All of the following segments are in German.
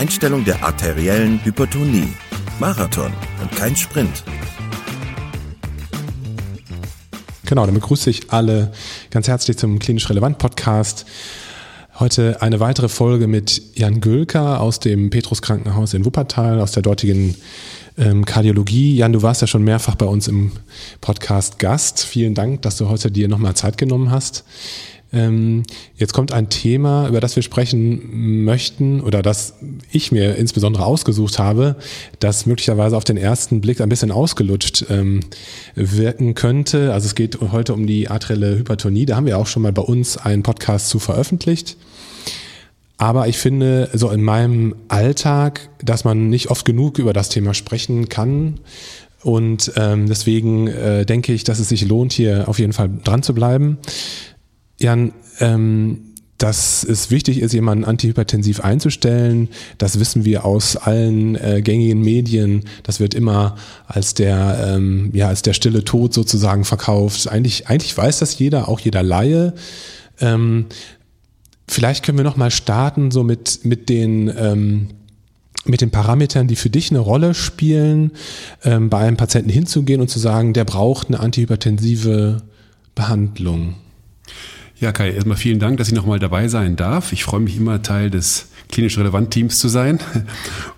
Einstellung der arteriellen Hypertonie. Marathon und kein Sprint. Genau, dann begrüße ich alle ganz herzlich zum Klinisch Relevant Podcast. Heute eine weitere Folge mit Jan Gülker aus dem Petrus Krankenhaus in Wuppertal, aus der dortigen ähm, Kardiologie. Jan, du warst ja schon mehrfach bei uns im Podcast Gast. Vielen Dank, dass du heute dir nochmal Zeit genommen hast. Ähm, jetzt kommt ein Thema, über das wir sprechen möchten oder das ich mir insbesondere ausgesucht habe, das möglicherweise auf den ersten Blick ein bisschen ausgelutscht ähm, wirken könnte. Also es geht heute um die arterielle Hypertonie. Da haben wir auch schon mal bei uns einen Podcast zu veröffentlicht. Aber ich finde, so in meinem Alltag, dass man nicht oft genug über das Thema sprechen kann. Und ähm, deswegen äh, denke ich, dass es sich lohnt, hier auf jeden Fall dran zu bleiben. Jan, ähm, dass es wichtig ist, jemanden antihypertensiv einzustellen, das wissen wir aus allen äh, gängigen Medien. Das wird immer als der, ähm, ja, als der stille Tod sozusagen verkauft. Eigentlich, eigentlich weiß das jeder, auch jeder Laie. Ähm, Vielleicht können wir noch mal starten so mit, mit den, ähm, mit den Parametern, die für dich eine Rolle spielen, ähm, bei einem Patienten hinzugehen und zu sagen, der braucht eine antihypertensive Behandlung. Ja, Kai, erstmal vielen Dank, dass ich nochmal dabei sein darf. Ich freue mich immer, Teil des klinisch relevanten Teams zu sein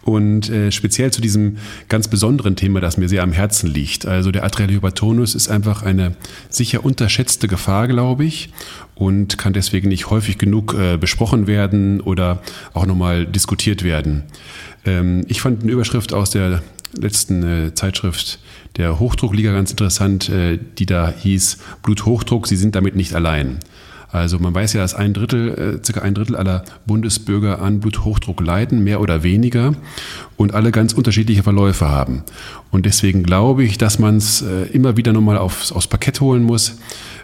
und äh, speziell zu diesem ganz besonderen Thema, das mir sehr am Herzen liegt. Also der arterielle Hypertonus ist einfach eine sicher unterschätzte Gefahr, glaube ich, und kann deswegen nicht häufig genug äh, besprochen werden oder auch nochmal diskutiert werden. Ähm, ich fand eine Überschrift aus der letzten äh, Zeitschrift der Hochdruckliga ganz interessant, äh, die da hieß Bluthochdruck, Sie sind damit nicht allein. Also man weiß ja, dass ein Drittel, äh, circa ein Drittel aller Bundesbürger an Bluthochdruck leiden, mehr oder weniger, und alle ganz unterschiedliche Verläufe haben. Und deswegen glaube ich, dass man es äh, immer wieder nochmal aufs, aufs Parkett holen muss.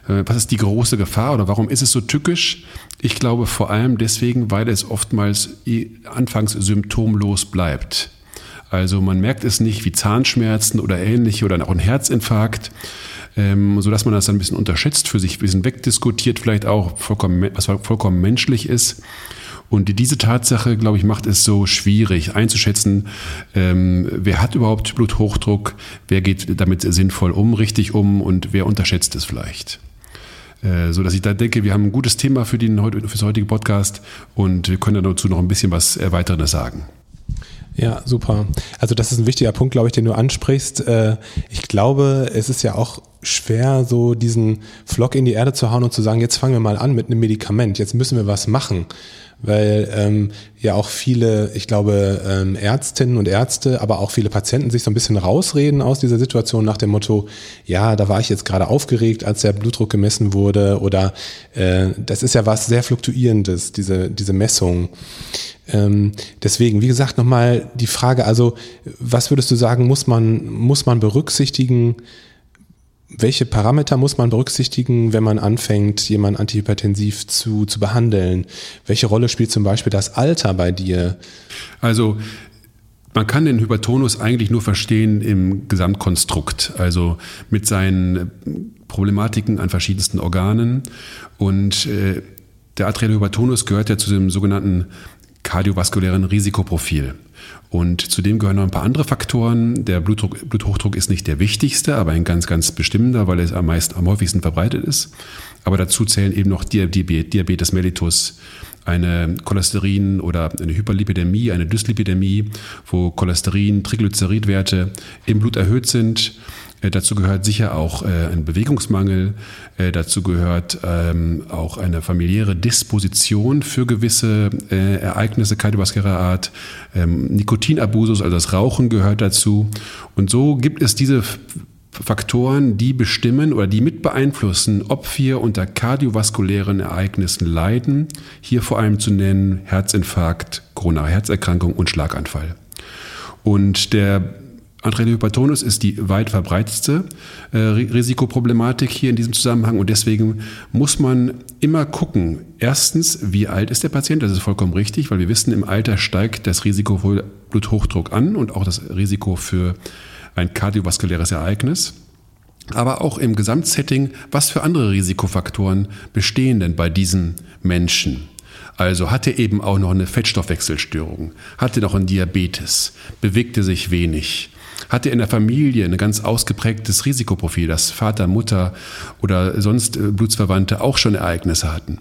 Äh, was ist die große Gefahr oder warum ist es so tückisch? Ich glaube vor allem deswegen, weil es oftmals anfangs symptomlos bleibt. Also man merkt es nicht wie Zahnschmerzen oder ähnliche oder auch ein Herzinfarkt ähm, sodass man das dann ein bisschen unterschätzt, für sich ein bisschen wegdiskutiert, vielleicht auch vollkommen, was vollkommen menschlich ist. Und diese Tatsache, glaube ich, macht es so schwierig einzuschätzen, ähm, wer hat überhaupt Bluthochdruck, wer geht damit sinnvoll um, richtig um und wer unterschätzt es vielleicht. Äh, so dass ich da denke, wir haben ein gutes Thema für den für das heutige Podcast und wir können dazu noch ein bisschen was Erweiterndes sagen. Ja, super. Also das ist ein wichtiger Punkt, glaube ich, den du ansprichst. Äh, ich glaube, es ist ja auch schwer, so diesen Flock in die Erde zu hauen und zu sagen, jetzt fangen wir mal an mit einem Medikament, jetzt müssen wir was machen. Weil ähm, ja auch viele, ich glaube, ähm, Ärztinnen und Ärzte, aber auch viele Patienten sich so ein bisschen rausreden aus dieser Situation nach dem Motto, ja, da war ich jetzt gerade aufgeregt, als der Blutdruck gemessen wurde oder äh, das ist ja was sehr Fluktuierendes, diese, diese Messung. Ähm, deswegen, wie gesagt, nochmal die Frage, also was würdest du sagen, muss man, muss man berücksichtigen, welche Parameter muss man berücksichtigen, wenn man anfängt, jemanden antihypertensiv zu, zu behandeln? Welche Rolle spielt zum Beispiel das Alter bei dir? Also man kann den Hypertonus eigentlich nur verstehen im Gesamtkonstrukt, also mit seinen Problematiken an verschiedensten Organen. Und äh, der arterielle Hypertonus gehört ja zu dem sogenannten kardiovaskulären Risikoprofil. Und zudem gehören noch ein paar andere Faktoren. Der Blutdruck, Bluthochdruck ist nicht der wichtigste, aber ein ganz, ganz bestimmter, weil er am meisten, am häufigsten verbreitet ist. Aber dazu zählen eben noch Diabetes mellitus, eine Cholesterin- oder eine Hyperlipidämie, eine Dyslipidämie, wo Cholesterin, Triglyceridwerte im Blut erhöht sind äh, dazu gehört sicher auch äh, ein Bewegungsmangel. Äh, dazu gehört ähm, auch eine familiäre Disposition für gewisse Ereignisse kardiovaskulärer Art. Ähm, Nikotinabusus, also das Rauchen gehört dazu. Und so gibt es diese Faktoren, die bestimmen oder die mit beeinflussen, ob wir unter kardiovaskulären Ereignissen leiden. Hier vor allem zu nennen Herzinfarkt, koronare Herzerkrankung und Schlaganfall. Und der Arterielle Hypertonus ist die weit verbreitetste äh, Risikoproblematik hier in diesem Zusammenhang und deswegen muss man immer gucken. Erstens, wie alt ist der Patient? Das ist vollkommen richtig, weil wir wissen, im Alter steigt das Risiko für Bluthochdruck an und auch das Risiko für ein kardiovaskuläres Ereignis. Aber auch im Gesamtsetting, was für andere Risikofaktoren bestehen denn bei diesen Menschen? Also hatte eben auch noch eine Fettstoffwechselstörung, hatte noch einen Diabetes, bewegte sich wenig, hatte in der Familie ein ganz ausgeprägtes Risikoprofil, dass Vater, Mutter oder sonst äh, Blutsverwandte auch schon Ereignisse hatten.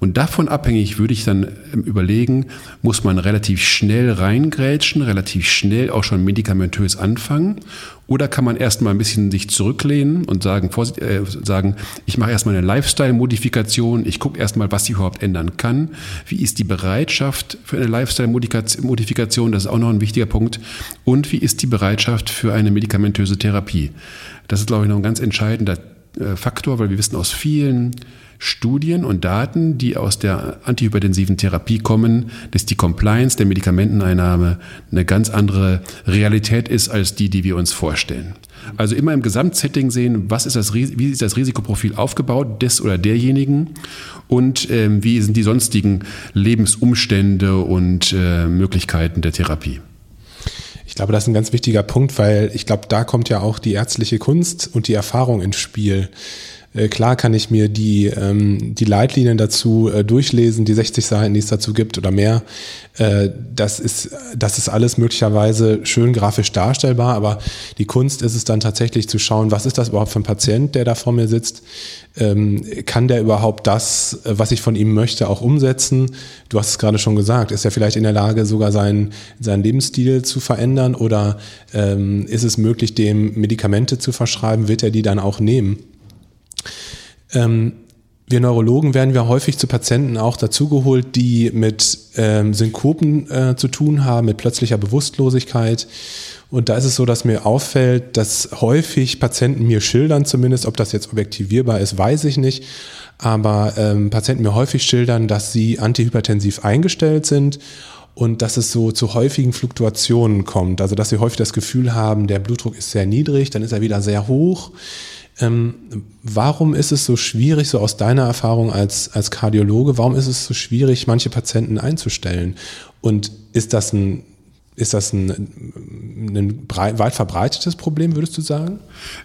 Und davon abhängig würde ich dann ähm, überlegen, muss man relativ schnell reingrätschen, relativ schnell auch schon medikamentös anfangen oder kann man erstmal ein bisschen sich zurücklehnen und sagen, äh, sagen ich mache erstmal eine Lifestyle-Modifikation, ich gucke erstmal, was ich überhaupt ändern kann. Wie ist die Bereitschaft für eine Lifestyle-Modifikation? Das ist auch noch ein wichtiger Punkt. Und wie ist die Bereitschaft für eine medikamentöse Therapie? Das ist, glaube ich, noch ein ganz entscheidender äh, Faktor, weil wir wissen aus vielen Studien und Daten, die aus der antihypertensiven Therapie kommen, dass die Compliance der Medikamenteneinnahme eine ganz andere Realität ist als die, die wir uns vorstellen. Also immer im Gesamtsetting sehen, was ist das, wie ist das Risikoprofil aufgebaut des oder derjenigen und ähm, wie sind die sonstigen Lebensumstände und äh, Möglichkeiten der Therapie. Ich glaube, das ist ein ganz wichtiger Punkt, weil ich glaube, da kommt ja auch die ärztliche Kunst und die Erfahrung ins Spiel. Äh, klar kann ich mir die, ähm, die Leitlinien dazu äh, durchlesen, die 60 Seiten, die es dazu gibt oder mehr. Äh, das, ist, das ist alles möglicherweise schön grafisch darstellbar, aber die Kunst ist es dann tatsächlich zu schauen, was ist das überhaupt für ein Patient, der da vor mir sitzt? Ähm, kann der überhaupt das, äh, was ich von ihm möchte, auch umsetzen? Du hast es gerade schon gesagt, ist er vielleicht in der Lage, sogar seinen, seinen Lebensstil zu verändern oder ähm, ist es möglich, dem Medikamente zu verschreiben? Wird er die dann auch nehmen? Ähm, wir Neurologen werden wir häufig zu Patienten auch dazugeholt, die mit ähm, Synkopen äh, zu tun haben, mit plötzlicher Bewusstlosigkeit. Und da ist es so, dass mir auffällt, dass häufig Patienten mir schildern, zumindest ob das jetzt objektivierbar ist, weiß ich nicht, aber ähm, Patienten mir häufig schildern, dass sie antihypertensiv eingestellt sind und dass es so zu häufigen Fluktuationen kommt. Also dass sie häufig das Gefühl haben, der Blutdruck ist sehr niedrig, dann ist er wieder sehr hoch. Ähm, warum ist es so schwierig, so aus deiner Erfahrung als, als Kardiologe, warum ist es so schwierig, manche Patienten einzustellen? Und ist das ein, ist das ein, ein weit verbreitetes Problem, würdest du sagen?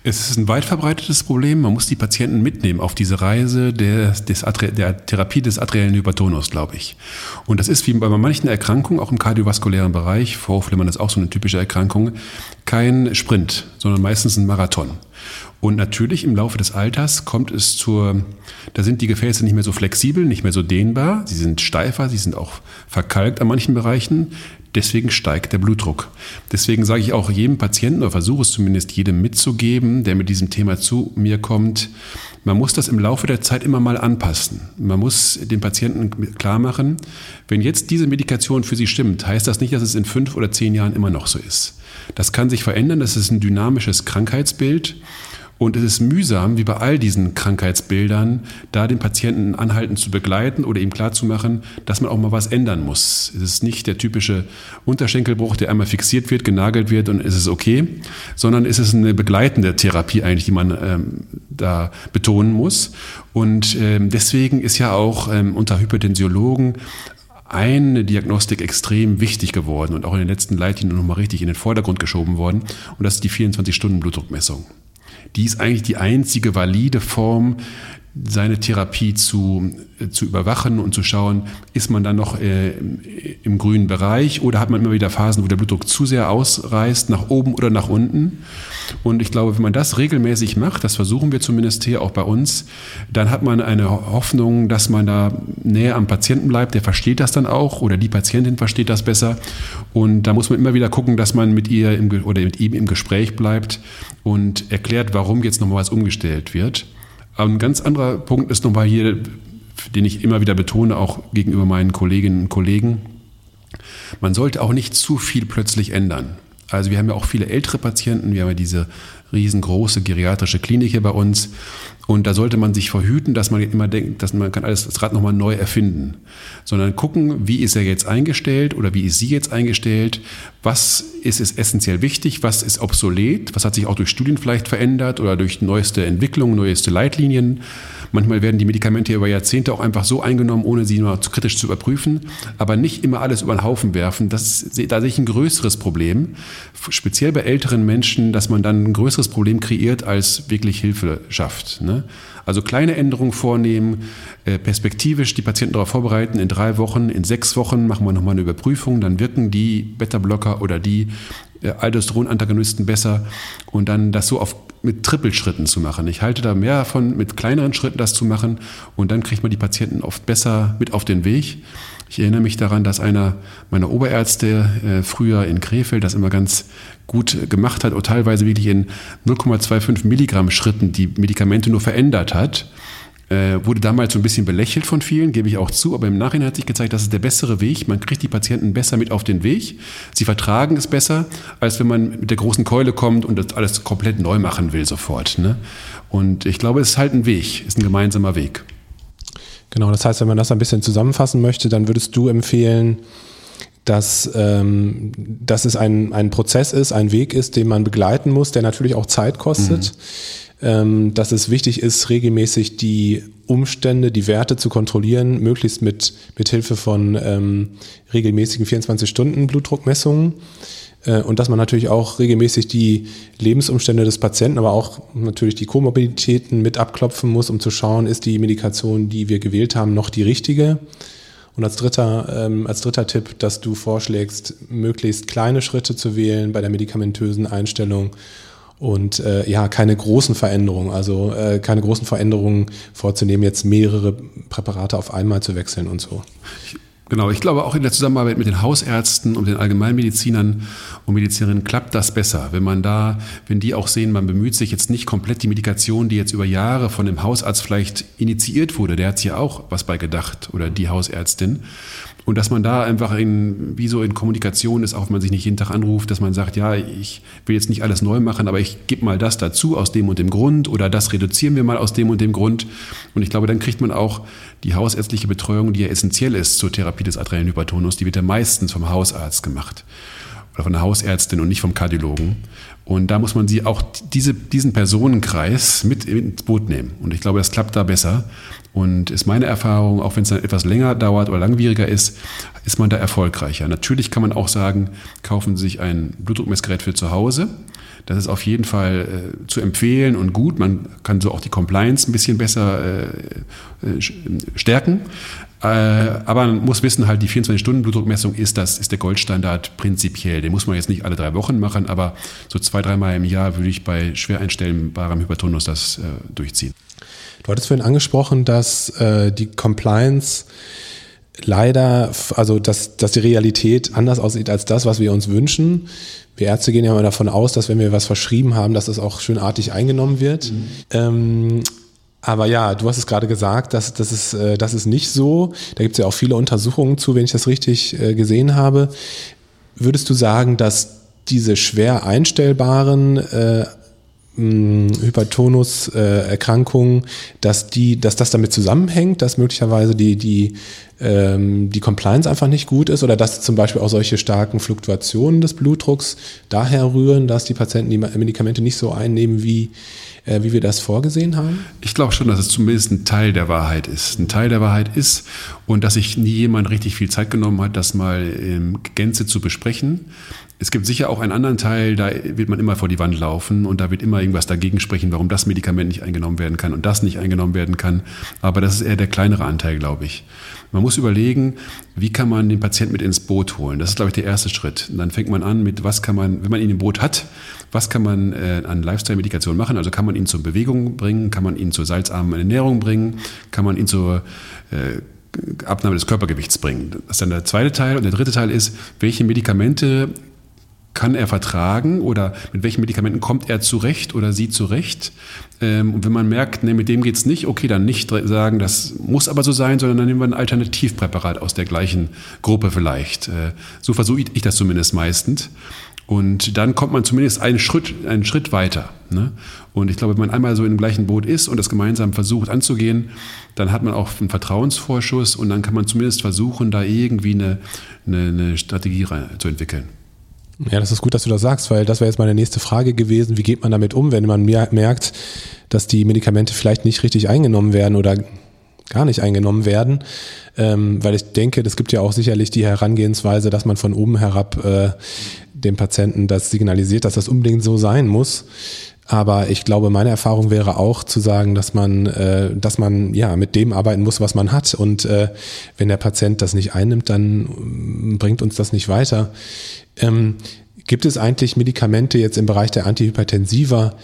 Es ist ein weit verbreitetes Problem. Man muss die Patienten mitnehmen auf diese Reise der, des, der Therapie des arteriellen Hypertonus, glaube ich. Und das ist wie bei manchen Erkrankungen, auch im kardiovaskulären Bereich, Vorhofflimmern ist auch so eine typische Erkrankung, kein Sprint, sondern meistens ein Marathon. Und natürlich im Laufe des Alters kommt es zur, da sind die Gefäße nicht mehr so flexibel, nicht mehr so dehnbar, sie sind steifer, sie sind auch verkalkt an manchen Bereichen. Deswegen steigt der Blutdruck. Deswegen sage ich auch jedem Patienten oder versuche es zumindest jedem mitzugeben, der mit diesem Thema zu mir kommt, man muss das im Laufe der Zeit immer mal anpassen. Man muss den Patienten klar machen, wenn jetzt diese Medikation für sie stimmt, heißt das nicht, dass es in fünf oder zehn Jahren immer noch so ist. Das kann sich verändern, das ist ein dynamisches Krankheitsbild. Und es ist mühsam, wie bei all diesen Krankheitsbildern, da den Patienten anhalten zu begleiten oder ihm klarzumachen, dass man auch mal was ändern muss. Es ist nicht der typische Unterschenkelbruch, der einmal fixiert wird, genagelt wird und es ist okay, sondern es ist eine begleitende Therapie eigentlich, die man ähm, da betonen muss. Und ähm, deswegen ist ja auch ähm, unter Hypertensiologen eine Diagnostik extrem wichtig geworden und auch in den letzten Leitlinien nochmal richtig in den Vordergrund geschoben worden. Und das ist die 24-Stunden-Blutdruckmessung die ist eigentlich die einzige valide Form, seine Therapie zu, äh, zu überwachen und zu schauen, ist man dann noch äh, im grünen Bereich oder hat man immer wieder Phasen, wo der Blutdruck zu sehr ausreißt, nach oben oder nach unten. Und ich glaube, wenn man das regelmäßig macht, das versuchen wir zumindest hier auch bei uns, dann hat man eine Hoffnung, dass man da näher am Patienten bleibt, der versteht das dann auch oder die Patientin versteht das besser. Und da muss man immer wieder gucken, dass man mit ihr im, oder mit ihm im Gespräch bleibt und erklärt, warum jetzt nochmal was umgestellt wird. Ein ganz anderer Punkt ist nochmal hier, den ich immer wieder betone, auch gegenüber meinen Kolleginnen und Kollegen. Man sollte auch nicht zu viel plötzlich ändern. Also wir haben ja auch viele ältere Patienten, wir haben ja diese riesengroße geriatrische Klinik hier bei uns. Und da sollte man sich verhüten, dass man immer denkt, dass man kann alles das Rad nochmal neu erfinden. Sondern gucken, wie ist er jetzt eingestellt oder wie ist sie jetzt eingestellt? Was ist es essentiell wichtig? Was ist obsolet? Was hat sich auch durch Studien vielleicht verändert oder durch neueste Entwicklungen, neueste Leitlinien? Manchmal werden die Medikamente über Jahrzehnte auch einfach so eingenommen, ohne sie nur kritisch zu überprüfen. Aber nicht immer alles über den Haufen werfen. Das, da sehe ich ein größeres Problem. Speziell bei älteren Menschen, dass man dann ein größeres Problem kreiert, als wirklich Hilfe schafft. Ne? Also kleine Änderungen vornehmen, äh, perspektivisch die Patienten darauf vorbereiten. In drei Wochen, in sechs Wochen machen wir nochmal eine Überprüfung. Dann wirken die Beta-Blocker oder die äh, Aldosteron-Antagonisten besser. Und dann das so auf mit Trippelschritten zu machen. Ich halte da mehr davon, mit kleineren Schritten das zu machen und dann kriegt man die Patienten oft besser mit auf den Weg. Ich erinnere mich daran, dass einer meiner Oberärzte äh, früher in Krefeld das immer ganz gut gemacht hat und teilweise wirklich in 0,25 Milligramm Schritten die Medikamente nur verändert hat äh, wurde damals so ein bisschen belächelt von vielen, gebe ich auch zu, aber im Nachhinein hat sich gezeigt, das ist der bessere Weg. Man kriegt die Patienten besser mit auf den Weg. Sie vertragen es besser, als wenn man mit der großen Keule kommt und das alles komplett neu machen will sofort. Ne? Und ich glaube, es ist halt ein Weg, ist ein gemeinsamer Weg. Genau, das heißt, wenn man das ein bisschen zusammenfassen möchte, dann würdest du empfehlen, dass, ähm, dass es ein, ein Prozess ist, ein Weg ist, den man begleiten muss, der natürlich auch Zeit kostet. Mhm dass es wichtig ist, regelmäßig die Umstände, die Werte zu kontrollieren, möglichst mit, mit Hilfe von ähm, regelmäßigen 24-Stunden-Blutdruckmessungen. Äh, und dass man natürlich auch regelmäßig die Lebensumstände des Patienten, aber auch natürlich die Komorbiditäten mit abklopfen muss, um zu schauen, ist die Medikation, die wir gewählt haben, noch die richtige. Und als dritter, ähm, als dritter Tipp, dass du vorschlägst, möglichst kleine Schritte zu wählen bei der medikamentösen Einstellung und äh, ja, keine großen Veränderungen, also äh, keine großen Veränderungen vorzunehmen, jetzt mehrere Präparate auf einmal zu wechseln und so. Genau, ich glaube auch in der Zusammenarbeit mit den Hausärzten und den Allgemeinmedizinern und Medizinerinnen klappt das besser. Wenn man da, wenn die auch sehen, man bemüht sich jetzt nicht komplett die Medikation, die jetzt über Jahre von dem Hausarzt vielleicht initiiert wurde, der hat sich ja auch was bei gedacht oder die Hausärztin, und dass man da einfach in, wie so in Kommunikation ist, auch wenn man sich nicht jeden Tag anruft, dass man sagt, ja, ich will jetzt nicht alles neu machen, aber ich gebe mal das dazu aus dem und dem Grund oder das reduzieren wir mal aus dem und dem Grund. Und ich glaube, dann kriegt man auch die hausärztliche Betreuung, die ja essentiell ist zur Therapie des adrenalen Hypertonus, die wird ja meistens vom Hausarzt gemacht oder von der Hausärztin und nicht vom Kardiologen. Und da muss man sie auch diese, diesen Personenkreis mit ins Boot nehmen. Und ich glaube, das klappt da besser. Und ist meine Erfahrung, auch wenn es dann etwas länger dauert oder langwieriger ist, ist man da erfolgreicher. Natürlich kann man auch sagen, kaufen Sie sich ein Blutdruckmessgerät für zu Hause. Das ist auf jeden Fall äh, zu empfehlen und gut. Man kann so auch die Compliance ein bisschen besser äh, äh, stärken. Äh, aber man muss wissen, halt die 24-Stunden-Blutdruckmessung ist das, ist der Goldstandard prinzipiell. Den muss man jetzt nicht alle drei Wochen machen, aber so zwei, dreimal im Jahr würde ich bei schwer einstellbarem Hypertonus das äh, durchziehen. Du hattest vorhin angesprochen, dass äh, die Compliance leider, also dass, dass die Realität anders aussieht als das, was wir uns wünschen. Wir Ärzte gehen ja immer davon aus, dass wenn wir was verschrieben haben, dass es das auch schönartig eingenommen wird. Mhm. Ähm, aber ja, du hast es gerade gesagt, dass das ist, äh, das ist nicht so. Da gibt es ja auch viele Untersuchungen zu, wenn ich das richtig äh, gesehen habe. Würdest du sagen, dass diese schwer einstellbaren äh, Hypertonus-Erkrankungen, dass die, dass das damit zusammenhängt, dass möglicherweise die, die, ähm, die Compliance einfach nicht gut ist oder dass zum Beispiel auch solche starken Fluktuationen des Blutdrucks daher rühren, dass die Patienten die Medikamente nicht so einnehmen, wie, äh, wie wir das vorgesehen haben? Ich glaube schon, dass es zumindest ein Teil der Wahrheit ist. Ein Teil der Wahrheit ist und dass sich nie jemand richtig viel Zeit genommen hat, das mal in Gänze zu besprechen. Es gibt sicher auch einen anderen Teil, da wird man immer vor die Wand laufen und da wird immer irgendwas dagegen sprechen, warum das Medikament nicht eingenommen werden kann und das nicht eingenommen werden kann. Aber das ist eher der kleinere Anteil, glaube ich. Man muss überlegen, wie kann man den Patienten mit ins Boot holen. Das ist, glaube ich, der erste Schritt. Und dann fängt man an mit, was kann man, wenn man ihn im Boot hat, was kann man äh, an Lifestyle-Medikation machen? Also kann man ihn zur Bewegung bringen, kann man ihn zur salzarmen Ernährung bringen, kann man ihn zur äh, Abnahme des Körpergewichts bringen. Das ist dann der zweite Teil. Und der dritte Teil ist, welche Medikamente kann er vertragen oder mit welchen Medikamenten kommt er zurecht oder sie zurecht. Ähm, und wenn man merkt, nee, mit dem geht's nicht, okay, dann nicht sagen, das muss aber so sein, sondern dann nehmen wir ein Alternativpräparat aus der gleichen Gruppe vielleicht. Äh, so versuche ich das zumindest meistens. Und dann kommt man zumindest einen Schritt, einen Schritt weiter. Ne? Und ich glaube, wenn man einmal so im gleichen Boot ist und das gemeinsam versucht anzugehen, dann hat man auch einen Vertrauensvorschuss und dann kann man zumindest versuchen, da irgendwie eine, eine, eine Strategie zu entwickeln. Ja, das ist gut, dass du das sagst, weil das wäre jetzt meine nächste Frage gewesen. Wie geht man damit um, wenn man merkt, dass die Medikamente vielleicht nicht richtig eingenommen werden oder gar nicht eingenommen werden? Ähm, weil ich denke, es gibt ja auch sicherlich die Herangehensweise, dass man von oben herab äh, dem Patienten das signalisiert, dass das unbedingt so sein muss. Aber ich glaube, meine Erfahrung wäre auch zu sagen, dass man, äh, dass man ja mit dem arbeiten muss, was man hat. Und äh, wenn der Patient das nicht einnimmt, dann bringt uns das nicht weiter. Ähm, gibt es eigentlich Medikamente jetzt im Bereich der Antihypertensiva,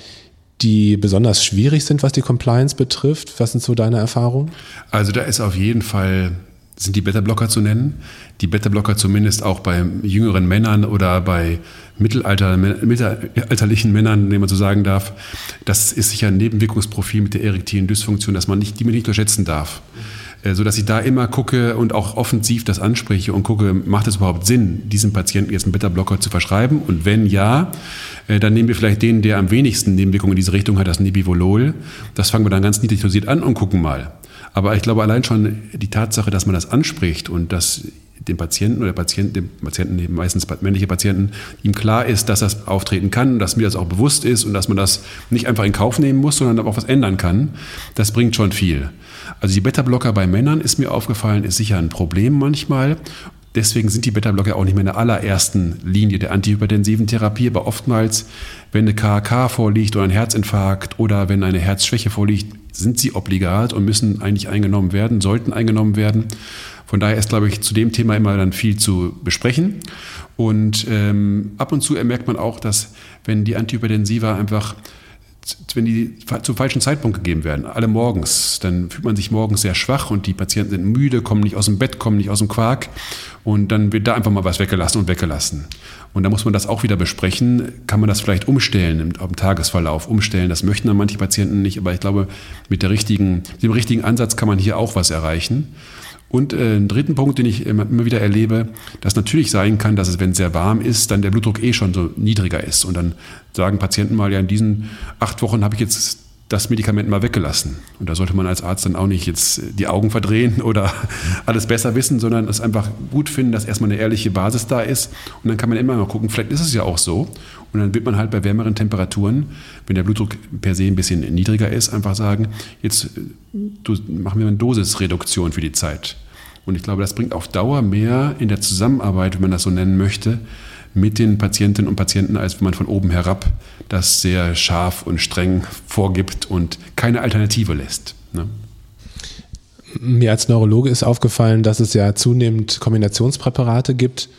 die besonders schwierig sind, was die Compliance betrifft? Was sind so deine Erfahrungen? Also da ist auf jeden Fall sind die Beta-Blocker zu nennen. Die Beta-Blocker zumindest auch bei jüngeren Männern oder bei Mittelalter, mittelalterlichen Männern, wenn man so sagen darf. Das ist sicher ein Nebenwirkungsprofil mit der erektilen Dysfunktion, dass man nicht, die man nicht unterschätzen darf. Äh, so dass ich da immer gucke und auch offensiv das anspreche und gucke, macht es überhaupt Sinn, diesem Patienten jetzt einen Beta-Blocker zu verschreiben? Und wenn ja, äh, dann nehmen wir vielleicht den, der am wenigsten Nebenwirkungen in diese Richtung hat, das Nebivolol. Das fangen wir dann ganz niedrig dosiert an und gucken mal. Aber ich glaube allein schon die Tatsache, dass man das anspricht und dass dem Patienten oder Patienten, dem Patienten, meistens männliche Patienten, ihm klar ist, dass das auftreten kann, dass mir das auch bewusst ist und dass man das nicht einfach in Kauf nehmen muss, sondern auch was ändern kann, das bringt schon viel. Also die Beta-Blocker bei Männern ist mir aufgefallen, ist sicher ein Problem manchmal. Deswegen sind die Beta-Blocker auch nicht mehr in der allerersten Linie der antihypertensiven Therapie, aber oftmals, wenn eine KK vorliegt oder ein Herzinfarkt oder wenn eine Herzschwäche vorliegt, sind sie obligat und müssen eigentlich eingenommen werden, sollten eingenommen werden. Von daher ist, glaube ich, zu dem Thema immer dann viel zu besprechen. Und ähm, ab und zu merkt man auch, dass wenn die Antihypertensiva einfach wenn die zum falschen Zeitpunkt gegeben werden, alle morgens, dann fühlt man sich morgens sehr schwach und die Patienten sind müde, kommen nicht aus dem Bett, kommen nicht aus dem Quark und dann wird da einfach mal was weggelassen und weggelassen. Und da muss man das auch wieder besprechen. Kann man das vielleicht umstellen im, im Tagesverlauf, umstellen? Das möchten dann manche Patienten nicht, aber ich glaube, mit der richtigen, dem richtigen Ansatz kann man hier auch was erreichen. Und äh, einen dritten Punkt, den ich immer, immer wieder erlebe, dass natürlich sein kann, dass es, wenn es sehr warm ist, dann der Blutdruck eh schon so niedriger ist. Und dann sagen Patienten mal, ja, in diesen acht Wochen habe ich jetzt das Medikament mal weggelassen. Und da sollte man als Arzt dann auch nicht jetzt die Augen verdrehen oder alles besser wissen, sondern es einfach gut finden, dass erstmal eine ehrliche Basis da ist. Und dann kann man immer mal gucken, vielleicht ist es ja auch so. Und dann wird man halt bei wärmeren Temperaturen, wenn der Blutdruck per se ein bisschen niedriger ist, einfach sagen, jetzt machen wir eine Dosisreduktion für die Zeit. Und ich glaube, das bringt auf Dauer mehr in der Zusammenarbeit, wenn man das so nennen möchte, mit den Patientinnen und Patienten, als wenn man von oben herab das sehr scharf und streng vorgibt und keine Alternative lässt. Ne? Mir als Neurologe ist aufgefallen, dass es ja zunehmend Kombinationspräparate gibt.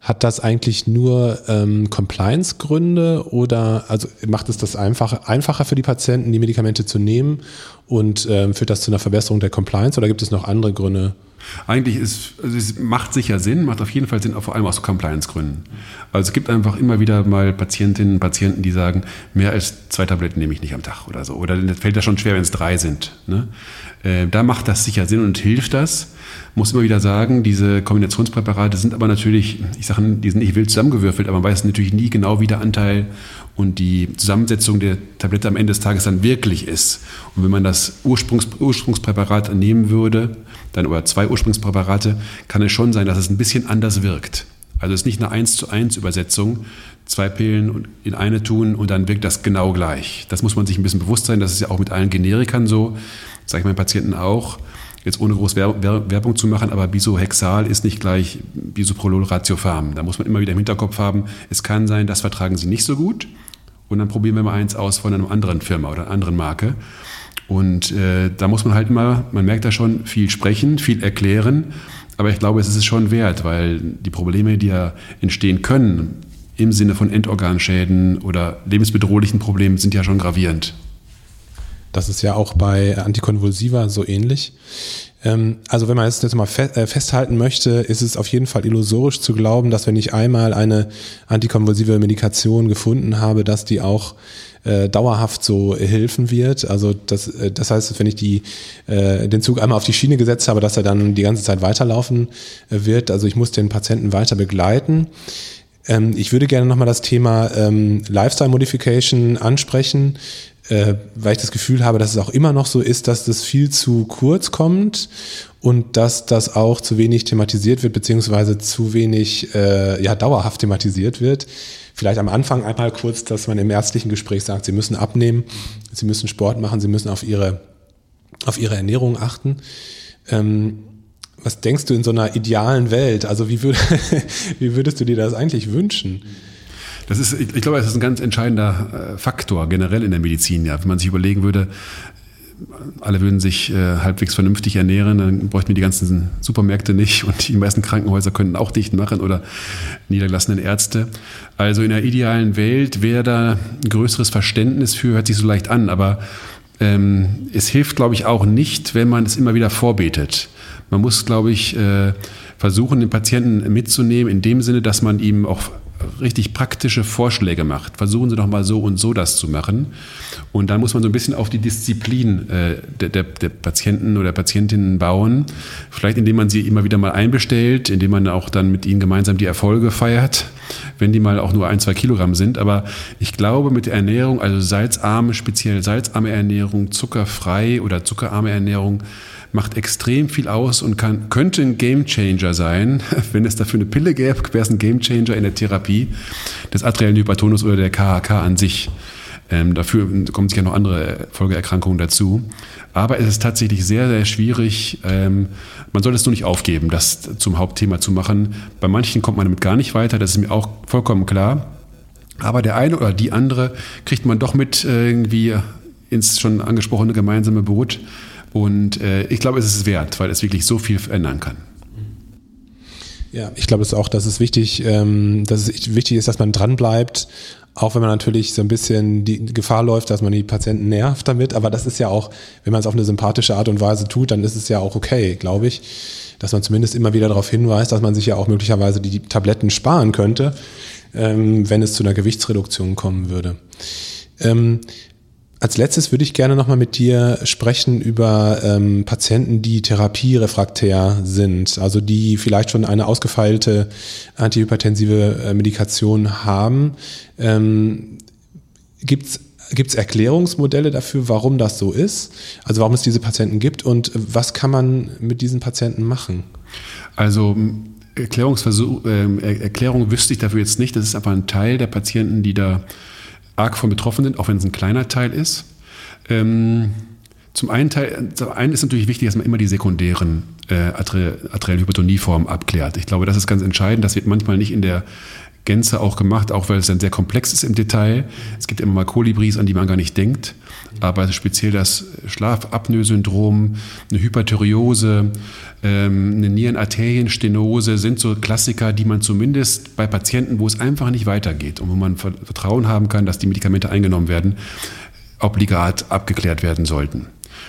Hat das eigentlich nur ähm, Compliance-Gründe oder also macht es das einfach, einfacher für die Patienten, die Medikamente zu nehmen und ähm, führt das zu einer Verbesserung der Compliance oder gibt es noch andere Gründe? Eigentlich ist, also es macht sicher Sinn, macht auf jeden Fall Sinn, vor allem aus Compliance-Gründen. Also es gibt einfach immer wieder mal Patientinnen und Patienten, die sagen, mehr als zwei Tabletten nehme ich nicht am Tag oder so. Oder das fällt ja schon schwer, wenn es drei sind. Ne? Äh, da macht das sicher Sinn und hilft das. Muss immer wieder sagen, diese Kombinationspräparate sind aber natürlich, ich sage, die sind nicht wild zusammengewürfelt, aber man weiß natürlich nie genau, wie der Anteil und die Zusammensetzung der Tablette am Ende des Tages dann wirklich ist. Und wenn man das Ursprungs Ursprungspräparat nehmen würde, dann oder zwei Ursprungspräparate, kann es schon sein, dass es ein bisschen anders wirkt. Also es ist nicht eine 1 zu 1 Übersetzung, zwei Pillen in eine tun und dann wirkt das genau gleich. Das muss man sich ein bisschen bewusst sein, das ist ja auch mit allen Generikern so, sage ich meinen Patienten auch, jetzt ohne groß Werbung zu machen, aber Bisohexal ist nicht gleich Bisoprolol Ratiopharm. Da muss man immer wieder im Hinterkopf haben, es kann sein, das vertragen sie nicht so gut und dann probieren wir mal eins aus von einer anderen Firma oder einer anderen Marke. Und äh, da muss man halt immer, man merkt da schon, viel sprechen, viel erklären. Aber ich glaube, es ist schon wert, weil die Probleme, die ja entstehen können, im Sinne von Endorganschäden oder lebensbedrohlichen Problemen, sind ja schon gravierend. Das ist ja auch bei Antikonvulsiva so ähnlich. Ähm, also wenn man es jetzt mal äh, festhalten möchte, ist es auf jeden Fall illusorisch zu glauben, dass wenn ich einmal eine antikonvulsive Medikation gefunden habe, dass die auch äh, dauerhaft so helfen wird. Also das, äh, das heißt, wenn ich die, äh, den Zug einmal auf die Schiene gesetzt habe, dass er dann die ganze Zeit weiterlaufen äh, wird. Also ich muss den Patienten weiter begleiten. Ähm, ich würde gerne nochmal das Thema ähm, Lifestyle Modification ansprechen, äh, weil ich das Gefühl habe, dass es auch immer noch so ist, dass das viel zu kurz kommt und dass das auch zu wenig thematisiert wird, beziehungsweise zu wenig äh, ja, dauerhaft thematisiert wird. Vielleicht am Anfang einmal kurz, dass man im ärztlichen Gespräch sagt, Sie müssen abnehmen, Sie müssen Sport machen, Sie müssen auf Ihre, auf Ihre Ernährung achten. Ähm, was denkst du in so einer idealen Welt? Also wie, würd, wie würdest du dir das eigentlich wünschen? Das ist, ich, glaube, das ist ein ganz entscheidender äh, Faktor generell in der Medizin. Ja, wenn man sich überlegen würde, alle würden sich äh, halbwegs vernünftig ernähren, dann bräuchten wir die ganzen Supermärkte nicht und die meisten Krankenhäuser könnten auch dicht machen oder niedergelassenen Ärzte. Also in der idealen Welt wäre da ein größeres Verständnis für, hört sich so leicht an, aber ähm, es hilft, glaube ich, auch nicht, wenn man es immer wieder vorbetet. Man muss, glaube ich, äh, versuchen, den Patienten mitzunehmen, in dem Sinne, dass man ihm auch richtig praktische Vorschläge macht. Versuchen Sie doch mal so und so das zu machen. Und dann muss man so ein bisschen auf die Disziplin äh, der, der, der, Patienten oder Patientinnen bauen. Vielleicht indem man sie immer wieder mal einbestellt, indem man auch dann mit ihnen gemeinsam die Erfolge feiert, wenn die mal auch nur ein, zwei Kilogramm sind. Aber ich glaube, mit der Ernährung, also salzarme, speziell salzarme Ernährung, zuckerfrei oder zuckerarme Ernährung, macht extrem viel aus und kann, könnte ein Gamechanger sein. Wenn es dafür eine Pille gäbe, wäre es ein Gamechanger in der Therapie des arteriellen Hypertonus oder der KHK an sich. Ähm, dafür kommen sicher noch andere Folgeerkrankungen dazu. Aber es ist tatsächlich sehr, sehr schwierig. Ähm, man soll es nur nicht aufgeben, das zum Hauptthema zu machen. Bei manchen kommt man damit gar nicht weiter, das ist mir auch vollkommen klar. Aber der eine oder die andere kriegt man doch mit irgendwie ins schon angesprochene gemeinsame Boot. Und äh, ich glaube, es ist wert, weil es wirklich so viel verändern kann. Ja, ich glaube es auch, dass es wichtig, ähm, dass es wichtig ist, dass man dran bleibt, auch wenn man natürlich so ein bisschen die Gefahr läuft, dass man die Patienten nervt damit. Aber das ist ja auch, wenn man es auf eine sympathische Art und Weise tut, dann ist es ja auch okay, glaube ich, dass man zumindest immer wieder darauf hinweist, dass man sich ja auch möglicherweise die Tabletten sparen könnte, ähm, wenn es zu einer Gewichtsreduktion kommen würde. Ähm, als letztes würde ich gerne nochmal mit dir sprechen über ähm, Patienten, die therapierefraktär sind, also die vielleicht schon eine ausgefeilte antihypertensive äh, Medikation haben. Ähm, Gibt es Erklärungsmodelle dafür, warum das so ist? Also warum es diese Patienten gibt und was kann man mit diesen Patienten machen? Also Erklärungsversuch, äh, Erklärung wüsste ich dafür jetzt nicht. Das ist aber ein Teil der Patienten, die da arg von betroffen sind, auch wenn es ein kleiner Teil ist. Ähm, zum einen, Teil, zum einen ist natürlich wichtig, dass man immer die sekundären äh, arteriellen Hypertonieformen abklärt. Ich glaube, das ist ganz entscheidend. Das wird manchmal nicht in der Gänze auch gemacht, auch weil es dann sehr komplex ist im Detail. Es gibt immer mal Kolibris, an die man gar nicht denkt. Aber speziell das Schlafapnoe-Syndrom, eine Hyperthyreose, ähm, eine Nierenarterienstenose sind so Klassiker, die man zumindest bei Patienten, wo es einfach nicht weitergeht und wo man Vertrauen haben kann, dass die Medikamente eingenommen werden, obligat abgeklärt werden sollten.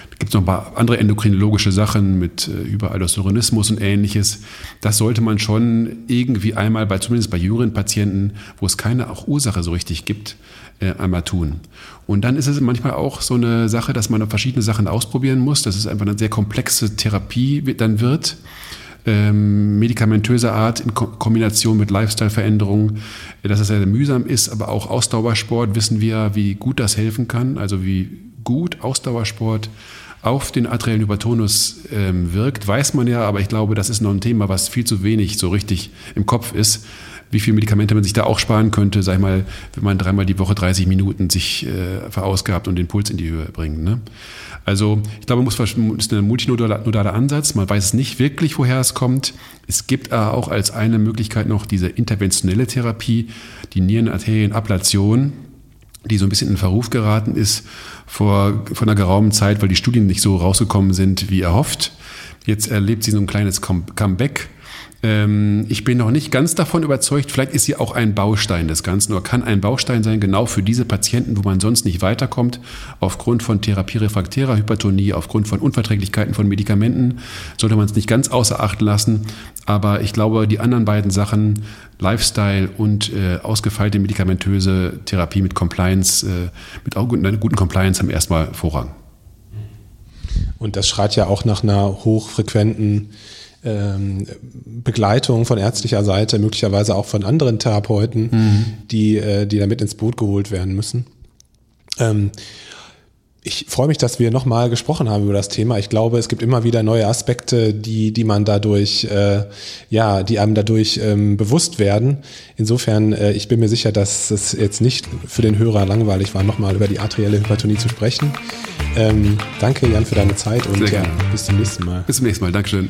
Da gibt es noch ein paar andere endokrinologische Sachen mit äh, Überaldosteronismus und ähnliches. Das sollte man schon irgendwie einmal, bei, zumindest bei jüngeren Patienten, wo es keine auch Ursache so richtig gibt, äh, einmal tun. Und dann ist es manchmal auch so eine Sache, dass man verschiedene Sachen ausprobieren muss, dass es einfach eine sehr komplexe Therapie dann wird. Ähm, medikamentöser Art in Ko Kombination mit Lifestyle-Veränderungen, dass es sehr mühsam ist, aber auch Ausdauersport wissen wir, wie gut das helfen kann, also wie gut Ausdauersport auf den arteriellen Hypertonus ähm, wirkt, weiß man ja, aber ich glaube, das ist noch ein Thema, was viel zu wenig so richtig im Kopf ist wie viele Medikamente man sich da auch sparen könnte, sag ich mal, wenn man dreimal die Woche 30 Minuten sich äh, verausgabt und den Puls in die Höhe bringt. Ne? Also ich glaube, es ist ein multinodaler Ansatz. Man weiß nicht wirklich, woher es kommt. Es gibt aber auch als eine Möglichkeit noch diese interventionelle Therapie, die Nierenarterienablation, die so ein bisschen in Verruf geraten ist vor, vor einer geraumen Zeit, weil die Studien nicht so rausgekommen sind, wie erhofft. Jetzt erlebt sie so ein kleines Comeback ähm, ich bin noch nicht ganz davon überzeugt, vielleicht ist sie auch ein Baustein des Ganzen oder kann ein Baustein sein, genau für diese Patienten, wo man sonst nicht weiterkommt, aufgrund von therapierefraktärer Hypertonie, aufgrund von Unverträglichkeiten von Medikamenten, sollte man es nicht ganz außer Acht lassen. Aber ich glaube, die anderen beiden Sachen, Lifestyle und äh, ausgefeilte medikamentöse Therapie mit Compliance, äh, mit auch guten, guten Compliance haben erstmal Vorrang. Und das schreit ja auch nach einer hochfrequenten ähm, Begleitung von ärztlicher Seite, möglicherweise auch von anderen Therapeuten, mhm. die, äh, die da mit ins Boot geholt werden müssen. Ähm, ich freue mich, dass wir nochmal gesprochen haben über das Thema. Ich glaube, es gibt immer wieder neue Aspekte, die, die man dadurch, äh, ja, die einem dadurch ähm, bewusst werden. Insofern, äh, ich bin mir sicher, dass es jetzt nicht für den Hörer langweilig war, nochmal über die arterielle Hypertonie zu sprechen. Ähm, danke, Jan, für deine Zeit und ja, bis zum nächsten Mal. Bis zum nächsten Mal. Dankeschön.